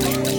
Woo!